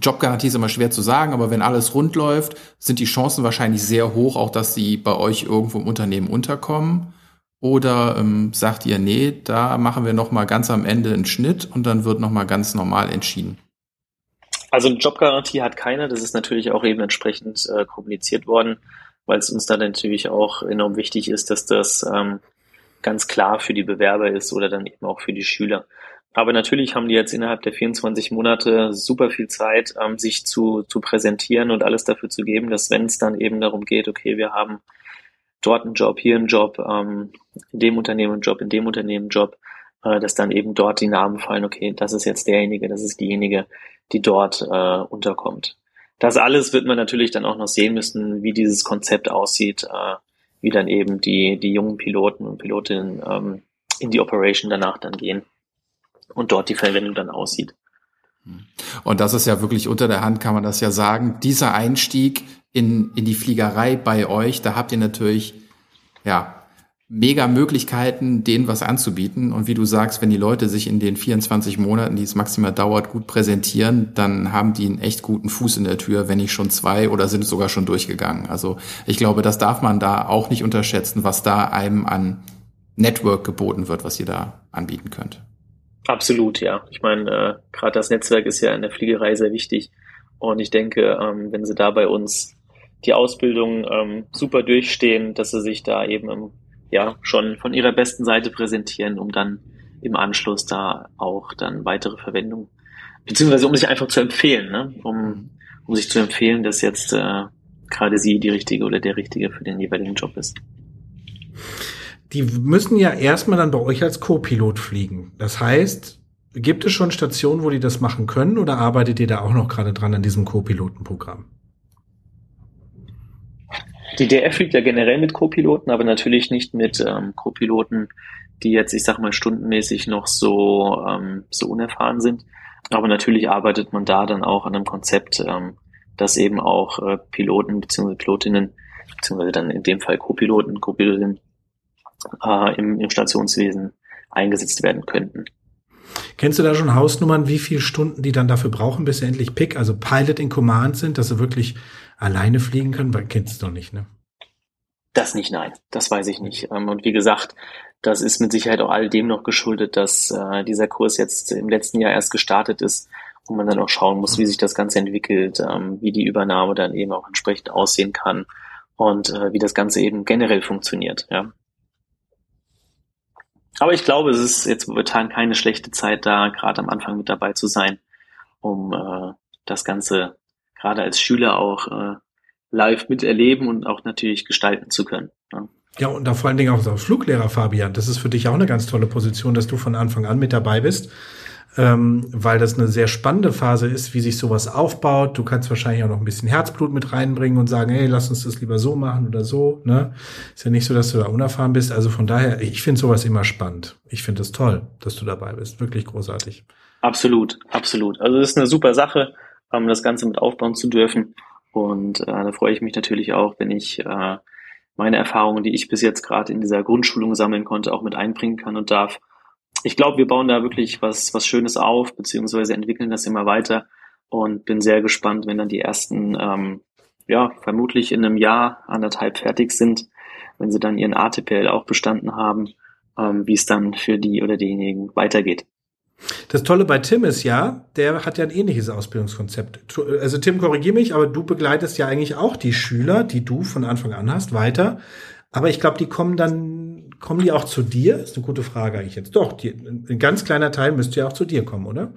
Jobgarantie ist immer schwer zu sagen, aber wenn alles rund läuft, sind die Chancen wahrscheinlich sehr hoch, auch dass sie bei euch irgendwo im Unternehmen unterkommen. Oder ähm, sagt ihr, nee, da machen wir noch mal ganz am Ende einen Schnitt und dann wird noch mal ganz normal entschieden? Also eine Jobgarantie hat keiner. Das ist natürlich auch eben entsprechend äh, kommuniziert worden, weil es uns dann natürlich auch enorm wichtig ist, dass das ähm, ganz klar für die Bewerber ist oder dann eben auch für die Schüler. Aber natürlich haben die jetzt innerhalb der 24 Monate super viel Zeit, ähm, sich zu, zu präsentieren und alles dafür zu geben, dass wenn es dann eben darum geht, okay, wir haben dort einen Job, hier einen Job, ähm, in dem Unternehmen einen Job, in dem Unternehmen einen Job, äh, dass dann eben dort die Namen fallen, okay, das ist jetzt derjenige, das ist diejenige, die dort äh, unterkommt. Das alles wird man natürlich dann auch noch sehen müssen, wie dieses Konzept aussieht, äh, wie dann eben die, die jungen Piloten und Pilotinnen ähm, in die Operation danach dann gehen und dort die Verwendung dann aussieht. Und das ist ja wirklich unter der Hand, kann man das ja sagen. Dieser Einstieg in, in die Fliegerei bei euch, da habt ihr natürlich, ja, mega Möglichkeiten, denen was anzubieten. Und wie du sagst, wenn die Leute sich in den 24 Monaten, die es maximal dauert, gut präsentieren, dann haben die einen echt guten Fuß in der Tür, wenn nicht schon zwei oder sind sogar schon durchgegangen. Also ich glaube, das darf man da auch nicht unterschätzen, was da einem an Network geboten wird, was ihr da anbieten könnt. Absolut, ja. Ich meine, äh, gerade das Netzwerk ist ja in der Fliegerei sehr wichtig. Und ich denke, ähm, wenn sie da bei uns die Ausbildung ähm, super durchstehen, dass sie sich da eben im, ja schon von ihrer besten Seite präsentieren, um dann im Anschluss da auch dann weitere Verwendung, beziehungsweise um sich einfach zu empfehlen, ne? um, um sich zu empfehlen, dass jetzt äh, gerade sie die richtige oder der richtige für den jeweiligen Job ist die müssen ja erstmal dann bei euch als Co-Pilot fliegen. Das heißt, gibt es schon Stationen, wo die das machen können oder arbeitet ihr da auch noch gerade dran an diesem Co-Pilotenprogramm? Die DF fliegt ja generell mit Co-Piloten, aber natürlich nicht mit ähm, Co-Piloten, die jetzt, ich sag mal, stundenmäßig noch so, ähm, so unerfahren sind. Aber natürlich arbeitet man da dann auch an einem Konzept, ähm, dass eben auch äh, Piloten bzw. Pilotinnen, beziehungsweise dann in dem Fall Co-Piloten, Co-Pilotinnen äh, im, im Stationswesen eingesetzt werden könnten. Kennst du da schon Hausnummern, wie viele Stunden die dann dafür brauchen, bis sie endlich Pick, also Pilot in Command sind, dass sie wirklich alleine fliegen können? Weil kennst du doch nicht, ne? Das nicht, nein. Das weiß ich nicht. Ähm, und wie gesagt, das ist mit Sicherheit auch all dem noch geschuldet, dass äh, dieser Kurs jetzt im letzten Jahr erst gestartet ist und man dann auch schauen muss, wie sich das Ganze entwickelt, ähm, wie die Übernahme dann eben auch entsprechend aussehen kann und äh, wie das Ganze eben generell funktioniert. Ja. Aber ich glaube, es ist jetzt momentan keine schlechte Zeit, da gerade am Anfang mit dabei zu sein, um äh, das Ganze gerade als Schüler auch äh, live miterleben und auch natürlich gestalten zu können. Ja. Ja, und da vor allen Dingen auch als Fluglehrer, Fabian. Das ist für dich auch eine ganz tolle Position, dass du von Anfang an mit dabei bist ähm, weil das eine sehr spannende Phase ist, wie sich sowas aufbaut. Du kannst wahrscheinlich auch noch ein bisschen Herzblut mit reinbringen und sagen, hey, lass uns das lieber so machen oder so. Ne? Ist ja nicht so, dass du da unerfahren bist. Also von daher, ich finde sowas immer spannend. Ich finde es das toll, dass du dabei bist. Wirklich großartig. Absolut, absolut. Also es ist eine super Sache, ähm, das Ganze mit aufbauen zu dürfen. Und äh, da freue ich mich natürlich auch, wenn ich äh, meine Erfahrungen, die ich bis jetzt gerade in dieser Grundschulung sammeln konnte, auch mit einbringen kann und darf ich glaube, wir bauen da wirklich was, was Schönes auf, beziehungsweise entwickeln das immer weiter und bin sehr gespannt, wenn dann die ersten, ähm, ja, vermutlich in einem Jahr, anderthalb fertig sind, wenn sie dann ihren ATPL auch bestanden haben, ähm, wie es dann für die oder diejenigen weitergeht. Das Tolle bei Tim ist ja, der hat ja ein ähnliches Ausbildungskonzept. Also Tim, korrigier mich, aber du begleitest ja eigentlich auch die Schüler, die du von Anfang an hast, weiter. Aber ich glaube, die kommen dann kommen die auch zu dir? Ist eine gute Frage eigentlich jetzt. Doch, die, ein ganz kleiner Teil müsste ja auch zu dir kommen, oder?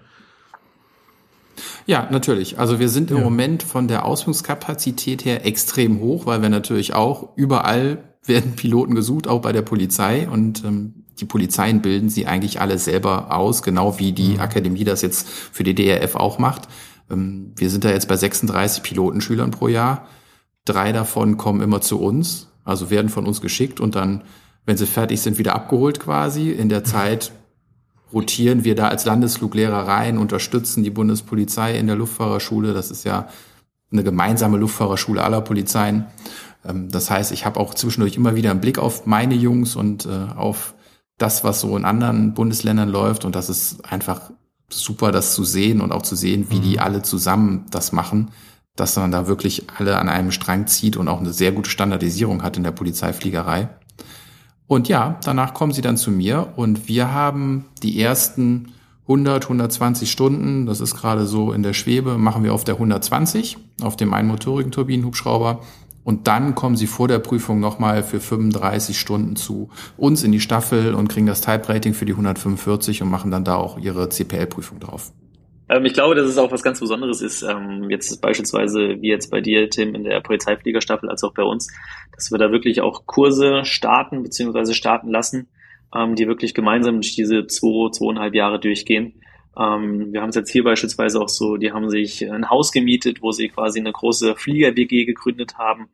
Ja, natürlich. Also wir sind im ja. Moment von der Ausbildungskapazität her extrem hoch, weil wir natürlich auch überall werden Piloten gesucht, auch bei der Polizei. Und ähm, die Polizeien bilden sie eigentlich alle selber aus, genau wie die mhm. Akademie das jetzt für die DRF auch macht. Ähm, wir sind da jetzt bei 36 Pilotenschülern pro Jahr. Drei davon kommen immer zu uns, also werden von uns geschickt und dann, wenn sie fertig sind, wieder abgeholt quasi. In der Zeit rotieren wir da als Landesfluglehrer rein, unterstützen die Bundespolizei in der Luftfahrerschule. Das ist ja eine gemeinsame Luftfahrerschule aller Polizeien. Ähm, das heißt, ich habe auch zwischendurch immer wieder einen Blick auf meine Jungs und äh, auf das, was so in anderen Bundesländern läuft. Und das ist einfach super, das zu sehen und auch zu sehen, wie die mhm. alle zusammen das machen, dass man da wirklich alle an einem Strang zieht und auch eine sehr gute Standardisierung hat in der Polizeifliegerei. Und ja, danach kommen sie dann zu mir und wir haben die ersten 100, 120 Stunden, das ist gerade so in der Schwebe, machen wir auf der 120, auf dem einmotorigen Turbinenhubschrauber. Und dann kommen sie vor der Prüfung nochmal für 35 Stunden zu uns in die Staffel und kriegen das Type-Rating für die 145 und machen dann da auch ihre CPL-Prüfung drauf. Ähm, ich glaube, dass es auch was ganz Besonderes ist, ähm, jetzt beispielsweise wie jetzt bei dir, Tim, in der Polizeifliegerstaffel, als auch bei uns, dass wir da wirklich auch Kurse starten bzw. starten lassen, ähm, die wirklich gemeinsam durch diese zwei, zweieinhalb Jahre durchgehen. Ähm, wir haben es jetzt hier beispielsweise auch so, die haben sich ein Haus gemietet, wo sie quasi eine große Flieger-WG gegründet haben.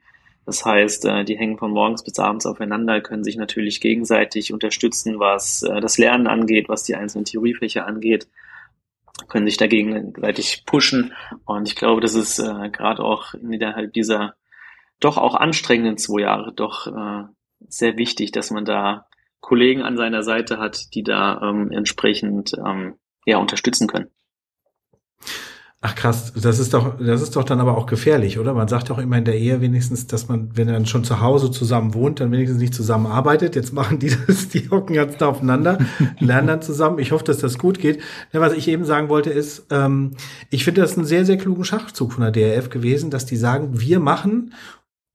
Das heißt, äh, die hängen von morgens bis abends aufeinander, können sich natürlich gegenseitig unterstützen, was äh, das Lernen angeht, was die einzelnen Theoriefächer angeht können sich dagegen gegenseitig pushen. Und ich glaube, das ist äh, gerade auch innerhalb dieser doch auch anstrengenden zwei Jahre doch äh, sehr wichtig, dass man da Kollegen an seiner Seite hat, die da ähm, entsprechend ähm, ja unterstützen können. Ach krass, das ist doch, das ist doch dann aber auch gefährlich, oder? Man sagt doch immer in der Ehe wenigstens, dass man, wenn er dann schon zu Hause zusammen wohnt, dann wenigstens nicht zusammenarbeitet. Jetzt machen die das, die hocken ganz da aufeinander, lernen dann zusammen. Ich hoffe, dass das gut geht. Ja, was ich eben sagen wollte ist, ähm, ich finde das einen sehr, sehr klugen Schachzug von der DRF gewesen, dass die sagen, wir machen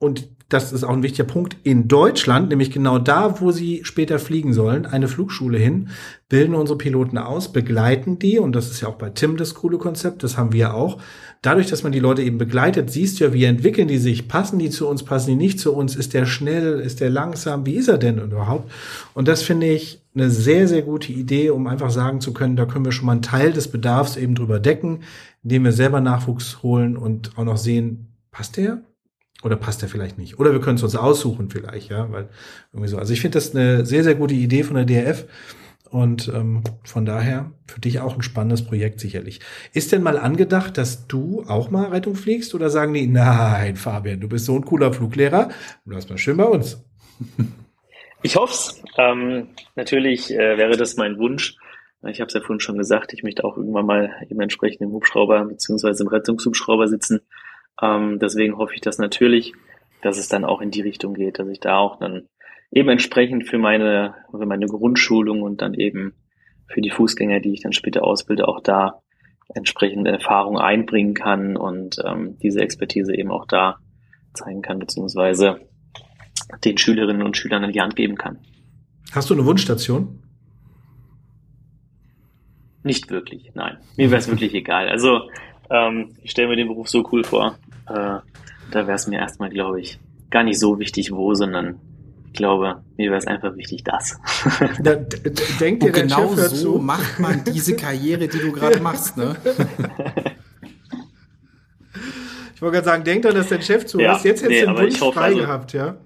und das ist auch ein wichtiger Punkt, in Deutschland, nämlich genau da, wo sie später fliegen sollen, eine Flugschule hin, bilden unsere Piloten aus, begleiten die, und das ist ja auch bei Tim das coole Konzept, das haben wir auch. Dadurch, dass man die Leute eben begleitet, siehst du ja, wie entwickeln die sich, passen die zu uns, passen die nicht zu uns, ist der schnell, ist der langsam, wie ist er denn überhaupt? Und das finde ich eine sehr, sehr gute Idee, um einfach sagen zu können, da können wir schon mal einen Teil des Bedarfs eben drüber decken, indem wir selber Nachwuchs holen und auch noch sehen, passt der? Oder passt der vielleicht nicht? Oder wir können es uns aussuchen vielleicht, ja, weil irgendwie so. Also ich finde das eine sehr, sehr gute Idee von der DRF. Und ähm, von daher für dich auch ein spannendes Projekt sicherlich. Ist denn mal angedacht, dass du auch mal Rettung fliegst oder sagen die, nein, Fabian, du bist so ein cooler Fluglehrer, bleibst mal schön bei uns. Ich hoffe ähm, Natürlich äh, wäre das mein Wunsch. Ich habe es ja vorhin schon gesagt, ich möchte auch irgendwann mal eben entsprechend im Hubschrauber beziehungsweise im Rettungshubschrauber sitzen. Ähm, deswegen hoffe ich das natürlich, dass es dann auch in die Richtung geht, dass ich da auch dann eben entsprechend für meine, für meine Grundschulung und dann eben für die Fußgänger, die ich dann später ausbilde, auch da entsprechende Erfahrung einbringen kann und ähm, diese Expertise eben auch da zeigen kann, beziehungsweise den Schülerinnen und Schülern in die Hand geben kann. Hast du eine Wunschstation? Nicht wirklich, nein. Mir wäre es wirklich egal. Also ähm, ich stelle mir den Beruf so cool vor. Äh, da wäre es mir erstmal, glaube ich, gar nicht so wichtig, wo, sondern ich glaube, mir wäre es einfach wichtig, das. da, denkt ihr, genau Chef so macht man diese Karriere, die du gerade machst, ne? ich wollte gerade sagen, denkt doch, dass dein Chef zu ja, ist. Jetzt hättest nee, du den Wunsch frei also, gehabt, ja?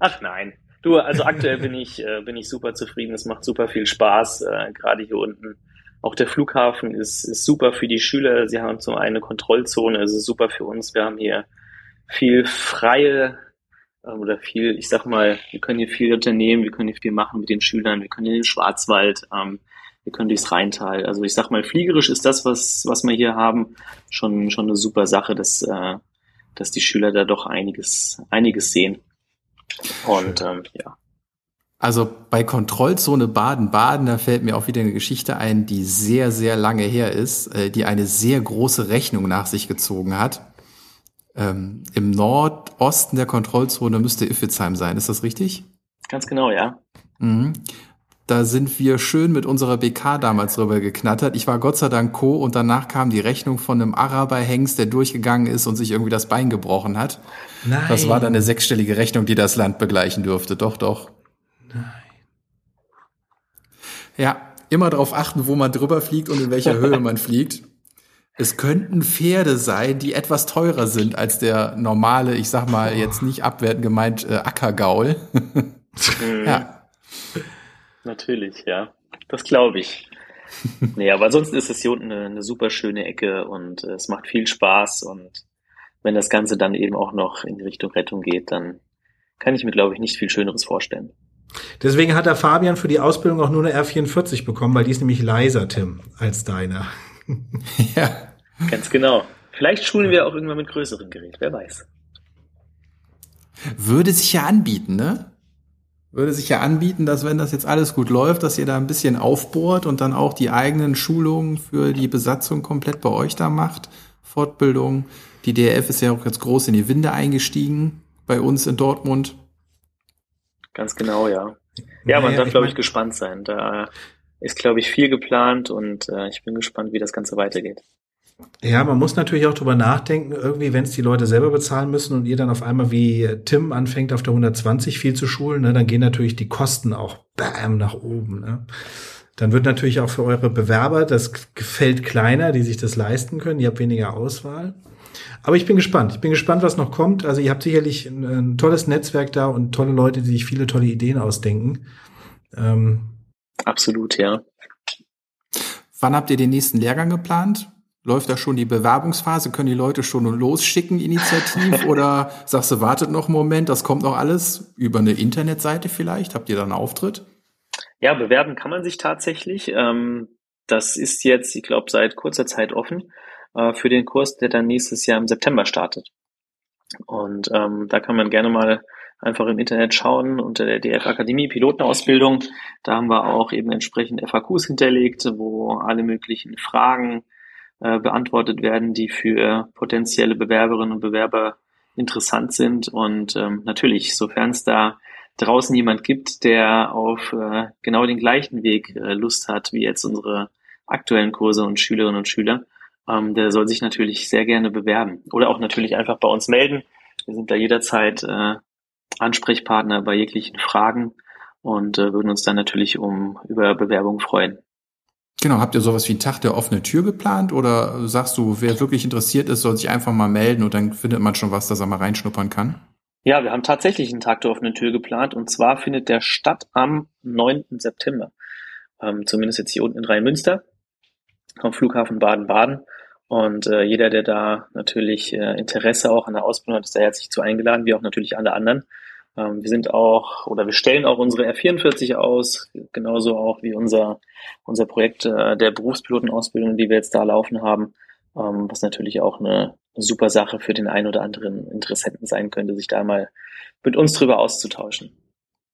Ach nein. Du, also aktuell bin ich, äh, bin ich super zufrieden. Es macht super viel Spaß, äh, gerade hier unten auch der Flughafen ist, ist super für die Schüler. Sie haben zum einen eine Kontrollzone, also super für uns. Wir haben hier viel freie ähm, oder viel, ich sag mal, wir können hier viel unternehmen, wir können hier viel machen mit den Schülern, wir können in den Schwarzwald, ähm, wir können durchs Rheintal. Also ich sag mal, fliegerisch ist das, was, was wir hier haben, schon, schon eine super Sache, dass, äh, dass die Schüler da doch einiges, einiges sehen. Und ähm, ja, also bei Kontrollzone Baden-Baden, da fällt mir auch wieder eine Geschichte ein, die sehr, sehr lange her ist, äh, die eine sehr große Rechnung nach sich gezogen hat. Ähm, Im Nordosten der Kontrollzone müsste Iffezheim sein, ist das richtig? Ganz genau, ja. Mhm. Da sind wir schön mit unserer BK damals drüber geknattert. Ich war Gott sei Dank Co. und danach kam die Rechnung von einem Araber-Hengst, der durchgegangen ist und sich irgendwie das Bein gebrochen hat. Nein. Das war dann eine sechsstellige Rechnung, die das Land begleichen dürfte. Doch, doch. Nein. Ja, immer darauf achten, wo man drüber fliegt und in welcher Höhe man fliegt. Es könnten Pferde sein, die etwas teurer sind als der normale, ich sag mal jetzt nicht abwertend gemeint, äh, Ackergaul. Mhm. ja. Natürlich, ja. Das glaube ich. nee, aber ansonsten ist es hier unten eine, eine super schöne Ecke und äh, es macht viel Spaß und wenn das Ganze dann eben auch noch in die Richtung Rettung geht, dann kann ich mir, glaube ich, nicht viel Schöneres vorstellen. Deswegen hat der Fabian für die Ausbildung auch nur eine R44 bekommen, weil die ist nämlich leiser, Tim, als deine. ja. Ganz genau. Vielleicht schulen wir auch irgendwann mit größerem Gerät, wer weiß. Würde sich ja anbieten, ne? würde sich ja anbieten, dass wenn das jetzt alles gut läuft, dass ihr da ein bisschen aufbohrt und dann auch die eigenen Schulungen für die Besatzung komplett bei euch da macht. Fortbildung. Die DRF ist ja auch jetzt groß in die Winde eingestiegen bei uns in Dortmund. Ganz genau, ja. Ja, man darf, glaube ich, gespannt sein. Da ist, glaube ich, viel geplant und äh, ich bin gespannt, wie das Ganze weitergeht. Ja, man muss natürlich auch drüber nachdenken, irgendwie, wenn es die Leute selber bezahlen müssen und ihr dann auf einmal wie Tim anfängt, auf der 120 viel zu schulen, ne, dann gehen natürlich die Kosten auch bam nach oben. Ne? Dann wird natürlich auch für eure Bewerber das Feld kleiner, die sich das leisten können. Ihr habt weniger Auswahl. Aber ich bin gespannt. Ich bin gespannt, was noch kommt. Also ihr habt sicherlich ein, ein tolles Netzwerk da und tolle Leute, die sich viele tolle Ideen ausdenken. Ähm, Absolut, ja. Wann habt ihr den nächsten Lehrgang geplant? Läuft da schon die Bewerbungsphase? Können die Leute schon losschicken, initiativ? oder sagst du, wartet noch einen Moment, das kommt noch alles über eine Internetseite vielleicht? Habt ihr da einen Auftritt? Ja, bewerben kann man sich tatsächlich. Ähm, das ist jetzt, ich glaube, seit kurzer Zeit offen äh, für den Kurs, der dann nächstes Jahr im September startet. Und ähm, da kann man gerne mal einfach im Internet schauen unter der DF Akademie Pilotenausbildung. Da haben wir auch eben entsprechend FAQs hinterlegt, wo alle möglichen Fragen äh, beantwortet werden, die für potenzielle Bewerberinnen und Bewerber interessant sind. Und ähm, natürlich, sofern es da draußen jemand gibt, der auf äh, genau den gleichen Weg äh, Lust hat, wie jetzt unsere aktuellen Kurse und Schülerinnen und Schüler, ähm, der soll sich natürlich sehr gerne bewerben. Oder auch natürlich einfach bei uns melden. Wir sind da jederzeit äh, Ansprechpartner bei jeglichen Fragen und äh, würden uns dann natürlich um über Bewerbung freuen. Genau, habt ihr sowas wie einen Tag der offenen Tür geplant oder sagst du, wer wirklich interessiert ist, soll sich einfach mal melden und dann findet man schon was, dass er mal reinschnuppern kann? Ja, wir haben tatsächlich einen Tag der offenen Tür geplant und zwar findet der statt am 9. September. Ähm, zumindest jetzt hier unten in Rhein-Münster am Flughafen Baden-Baden. Und äh, jeder, der da natürlich äh, Interesse auch an der Ausbildung hat, ist da herzlich zu eingeladen, wie auch natürlich alle anderen. Ähm, wir sind auch oder wir stellen auch unsere R44 aus, genauso auch wie unser, unser Projekt äh, der Berufspilotenausbildung, die wir jetzt da laufen haben, ähm, was natürlich auch eine super Sache für den einen oder anderen Interessenten sein könnte, sich da mal mit uns drüber auszutauschen.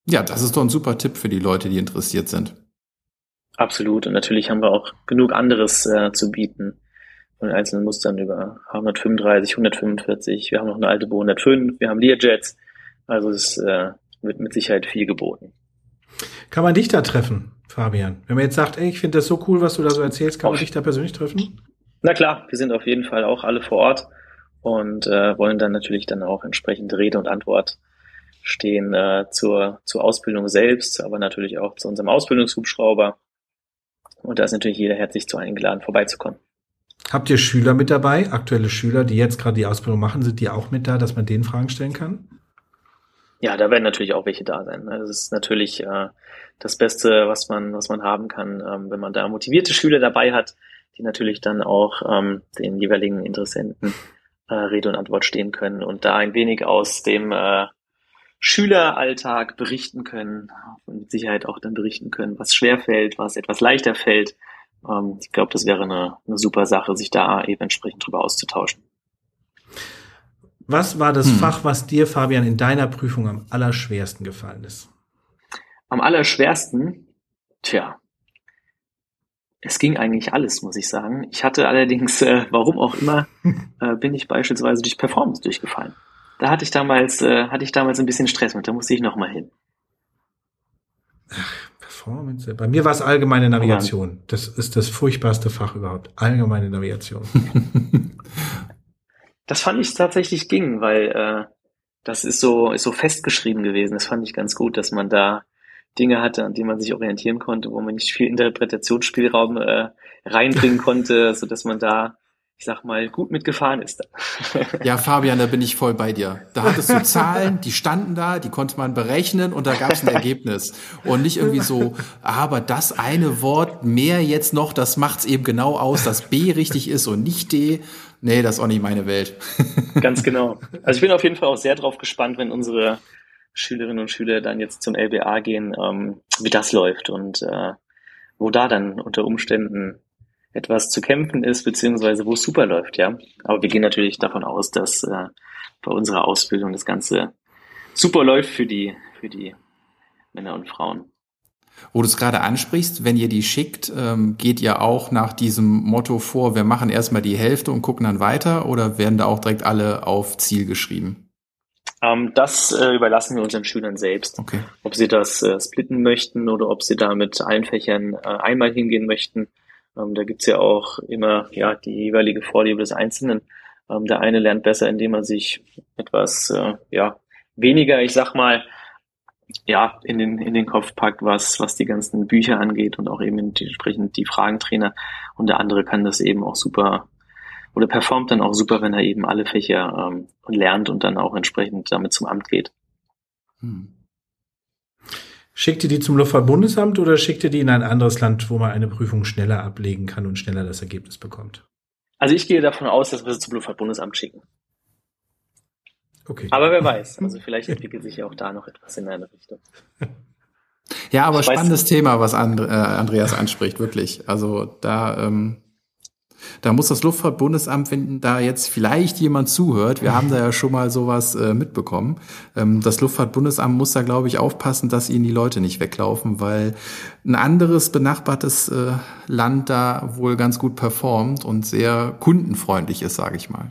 Ja, das ist doch ein super Tipp für die Leute, die interessiert sind. Absolut. Und natürlich haben wir auch genug anderes äh, zu bieten. Von einzelnen Mustern über 135, 145. Wir haben noch eine alte Bo 105. Wir haben Learjets. Also es äh, wird mit Sicherheit viel geboten. Kann man dich da treffen, Fabian? Wenn man jetzt sagt, ey, ich finde das so cool, was du da so erzählst, kann man dich da persönlich treffen? Na klar, wir sind auf jeden Fall auch alle vor Ort und äh, wollen dann natürlich dann auch entsprechend Rede und Antwort stehen äh, zur, zur Ausbildung selbst, aber natürlich auch zu unserem Ausbildungshubschrauber. Und da ist natürlich jeder herzlich zu eingeladen, vorbeizukommen. Habt ihr Schüler mit dabei, aktuelle Schüler, die jetzt gerade die Ausbildung machen, sind die auch mit da, dass man denen Fragen stellen kann? Ja, da werden natürlich auch welche da sein. Das ist natürlich äh, das Beste, was man, was man haben kann, ähm, wenn man da motivierte Schüler dabei hat, die natürlich dann auch ähm, den jeweiligen Interessenten äh, Rede und Antwort stehen können und da ein wenig aus dem äh, Schüleralltag berichten können und mit Sicherheit auch dann berichten können, was schwer fällt, was etwas leichter fällt. Ähm, ich glaube, das wäre eine, eine super Sache, sich da eben entsprechend drüber auszutauschen. Was war das hm. Fach, was dir, Fabian, in deiner Prüfung am allerschwersten gefallen ist? Am allerschwersten? Tja, es ging eigentlich alles, muss ich sagen. Ich hatte allerdings, äh, warum auch immer, äh, bin ich beispielsweise durch Performance durchgefallen. Da hatte ich damals, äh, hatte ich damals ein bisschen Stress mit, da musste ich nochmal hin. Ach, Performance. Bei mir war es allgemeine Navigation. Das ist das furchtbarste Fach überhaupt. Allgemeine Navigation. das fand ich tatsächlich ging, weil äh, das ist so, ist so festgeschrieben gewesen. Das fand ich ganz gut, dass man da Dinge hatte, an denen man sich orientieren konnte, wo man nicht viel Interpretationsspielraum äh, reinbringen konnte, so dass man da ich sag mal, gut mitgefahren ist. ja, Fabian, da bin ich voll bei dir. Da hattest du Zahlen, die standen da, die konnte man berechnen und da gab es ein Ergebnis. Und nicht irgendwie so, aber das eine Wort mehr jetzt noch, das macht's eben genau aus, dass B richtig ist und nicht D. Nee, das ist auch nicht meine Welt. Ganz genau. Also ich bin auf jeden Fall auch sehr drauf gespannt, wenn unsere Schülerinnen und Schüler dann jetzt zum LBA gehen, ähm, wie das läuft und äh, wo da dann unter Umständen etwas zu kämpfen ist, beziehungsweise wo es super läuft, ja. Aber wir gehen natürlich davon aus, dass äh, bei unserer Ausbildung das Ganze super läuft für die, für die Männer und Frauen. Wo du es gerade ansprichst, wenn ihr die schickt, ähm, geht ihr auch nach diesem Motto vor, wir machen erstmal die Hälfte und gucken dann weiter oder werden da auch direkt alle auf Ziel geschrieben? Ähm, das äh, überlassen wir unseren Schülern selbst. Okay. Ob sie das äh, splitten möchten oder ob sie da mit allen Fächern äh, einmal hingehen möchten. Ähm, da gibt's ja auch immer ja die jeweilige Vorliebe des Einzelnen. Ähm, der eine lernt besser, indem er sich etwas äh, ja weniger, ich sag mal, ja, in den, in den Kopf packt, was, was die ganzen Bücher angeht und auch eben entsprechend die Fragentrainer. Und der andere kann das eben auch super oder performt dann auch super, wenn er eben alle Fächer ähm, lernt und dann auch entsprechend damit zum Amt geht. Hm. Schickt ihr die zum Luftfahrtbundesamt oder schickt ihr die in ein anderes Land, wo man eine Prüfung schneller ablegen kann und schneller das Ergebnis bekommt? Also ich gehe davon aus, dass wir sie zum Luftfahrtbundesamt schicken. Okay. Aber wer weiß, also vielleicht entwickelt sich ja auch da noch etwas in eine Richtung. Ja, aber ich spannendes weiß, Thema, was And äh, Andreas anspricht, wirklich. Also da ähm, da muss das Luftfahrtbundesamt, wenn da jetzt vielleicht jemand zuhört, wir haben da ja schon mal sowas äh, mitbekommen, ähm, das Luftfahrtbundesamt muss da, glaube ich, aufpassen, dass ihnen die Leute nicht weglaufen, weil ein anderes benachbartes äh, Land da wohl ganz gut performt und sehr kundenfreundlich ist, sage ich mal.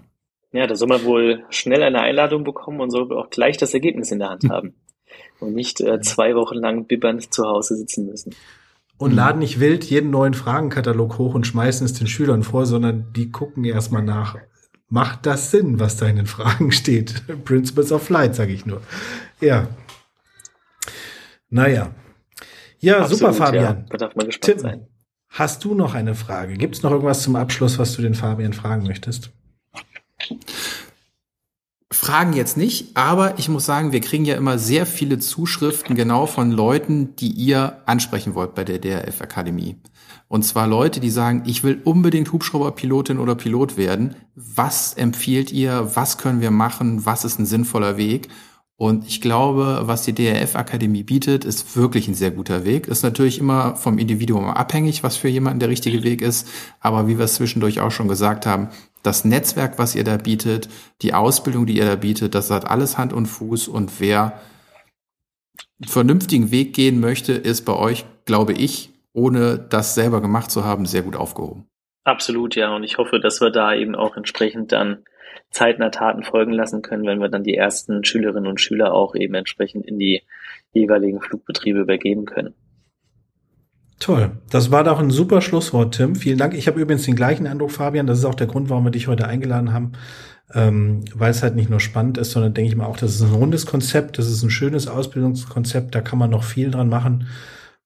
Ja, da soll man wohl schnell eine Einladung bekommen und soll auch gleich das Ergebnis in der Hand haben. und nicht äh, zwei Wochen lang bibbernd zu Hause sitzen müssen und mhm. laden nicht wild jeden neuen Fragenkatalog hoch und schmeißen es den Schülern vor, sondern die gucken erstmal nach. Macht das Sinn, was da in den Fragen steht? Principles of Flight, sage ich nur. Ja. Naja. Ja, Absolut, super, Fabian. Ja. Da darf man gespannt Tim, sein. Hast du noch eine Frage? Gibt es noch irgendwas zum Abschluss, was du den Fabian fragen möchtest? Fragen jetzt nicht, aber ich muss sagen, wir kriegen ja immer sehr viele Zuschriften genau von Leuten, die ihr ansprechen wollt bei der DRF Akademie. Und zwar Leute, die sagen, ich will unbedingt Hubschrauberpilotin oder Pilot werden. Was empfiehlt ihr? Was können wir machen? Was ist ein sinnvoller Weg? Und ich glaube, was die DRF Akademie bietet, ist wirklich ein sehr guter Weg. Ist natürlich immer vom Individuum abhängig, was für jemanden der richtige Weg ist. Aber wie wir es zwischendurch auch schon gesagt haben, das Netzwerk, was ihr da bietet, die Ausbildung, die ihr da bietet, das hat alles Hand und Fuß und wer einen vernünftigen Weg gehen möchte, ist bei euch, glaube ich, ohne das selber gemacht zu haben, sehr gut aufgehoben. Absolut, ja. Und ich hoffe, dass wir da eben auch entsprechend dann zeitnah Taten folgen lassen können, wenn wir dann die ersten Schülerinnen und Schüler auch eben entsprechend in die jeweiligen Flugbetriebe übergeben können. Toll. Das war doch ein super Schlusswort, Tim. Vielen Dank. Ich habe übrigens den gleichen Eindruck, Fabian. Das ist auch der Grund, warum wir dich heute eingeladen haben. Ähm, weil es halt nicht nur spannend ist, sondern denke ich mal auch, das ist ein rundes Konzept, das ist ein schönes Ausbildungskonzept, da kann man noch viel dran machen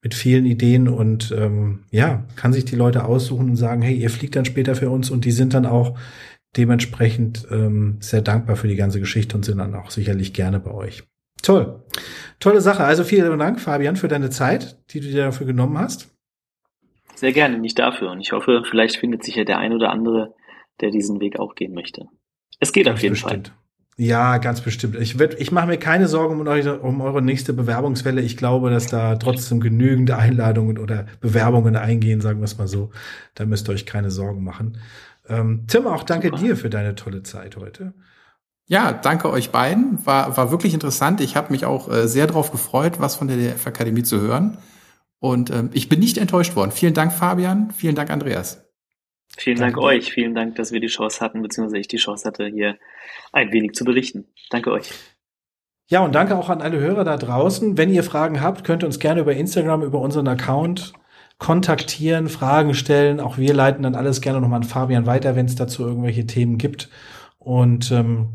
mit vielen Ideen und ähm, ja, kann sich die Leute aussuchen und sagen, hey, ihr fliegt dann später für uns und die sind dann auch dementsprechend ähm, sehr dankbar für die ganze Geschichte und sind dann auch sicherlich gerne bei euch. Toll. Tolle Sache. Also vielen Dank, Fabian, für deine Zeit, die du dir dafür genommen hast. Sehr gerne, nicht dafür. Und ich hoffe, vielleicht findet sich ja der ein oder andere, der diesen Weg auch gehen möchte. Es geht ganz auf jeden bestimmt. Fall. Ja, ganz bestimmt. Ich, werd, ich mache mir keine Sorgen um eure, um eure nächste Bewerbungswelle. Ich glaube, dass da trotzdem genügend Einladungen oder Bewerbungen eingehen, sagen wir es mal so. Da müsst ihr euch keine Sorgen machen. Ähm, Tim, auch danke Super. dir für deine tolle Zeit heute. Ja, danke euch beiden. War, war wirklich interessant. Ich habe mich auch äh, sehr darauf gefreut, was von der DF Akademie zu hören. Und ähm, ich bin nicht enttäuscht worden. Vielen Dank, Fabian. Vielen Dank, Andreas. Vielen danke Dank euch. Vielen Dank, dass wir die Chance hatten, beziehungsweise ich die Chance hatte, hier ein wenig zu berichten. Danke euch. Ja, und danke auch an alle Hörer da draußen. Wenn ihr Fragen habt, könnt ihr uns gerne über Instagram, über unseren Account kontaktieren, Fragen stellen. Auch wir leiten dann alles gerne nochmal an Fabian weiter, wenn es dazu irgendwelche Themen gibt. Und ähm,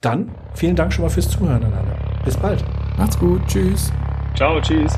dann vielen Dank schon mal fürs Zuhören an alle. Bis bald. Macht's gut. Tschüss. Ciao, tschüss.